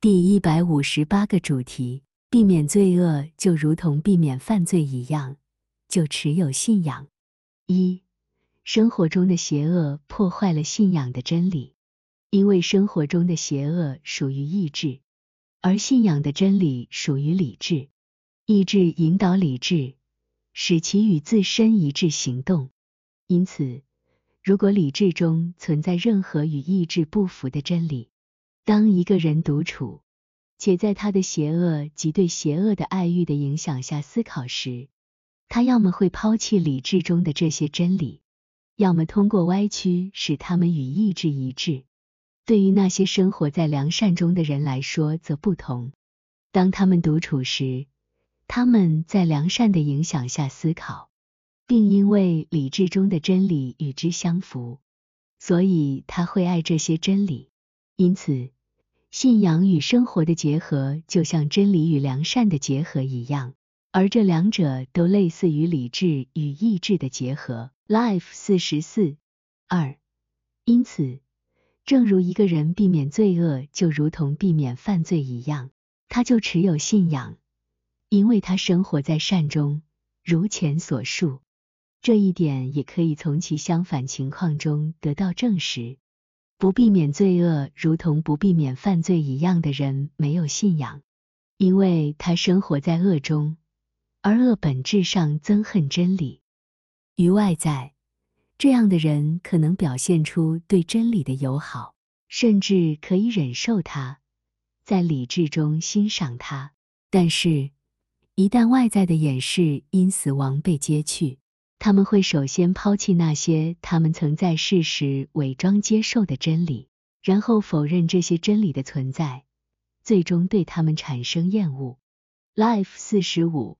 第一百五十八个主题：避免罪恶，就如同避免犯罪一样，就持有信仰。一、生活中的邪恶破坏了信仰的真理，因为生活中的邪恶属于意志，而信仰的真理属于理智。意志引导理智，使其与自身一致行动。因此，如果理智中存在任何与意志不符的真理，当一个人独处，且在他的邪恶及对邪恶的爱欲的影响下思考时，他要么会抛弃理智中的这些真理，要么通过歪曲使他们与意志一致。对于那些生活在良善中的人来说则不同。当他们独处时，他们在良善的影响下思考，并因为理智中的真理与之相符，所以他会爱这些真理。因此，信仰与生活的结合就像真理与良善的结合一样，而这两者都类似于理智与意志的结合。Life 四十四二。因此，正如一个人避免罪恶就如同避免犯罪一样，他就持有信仰。因为他生活在善中，如前所述，这一点也可以从其相反情况中得到证实。不避免罪恶，如同不避免犯罪一样的人，没有信仰，因为他生活在恶中，而恶本质上憎恨真理。于外在，这样的人可能表现出对真理的友好，甚至可以忍受它，在理智中欣赏它，但是。一旦外在的掩饰因死亡被揭去，他们会首先抛弃那些他们曾在世时伪装接受的真理，然后否认这些真理的存在，最终对他们产生厌恶。Life 四十五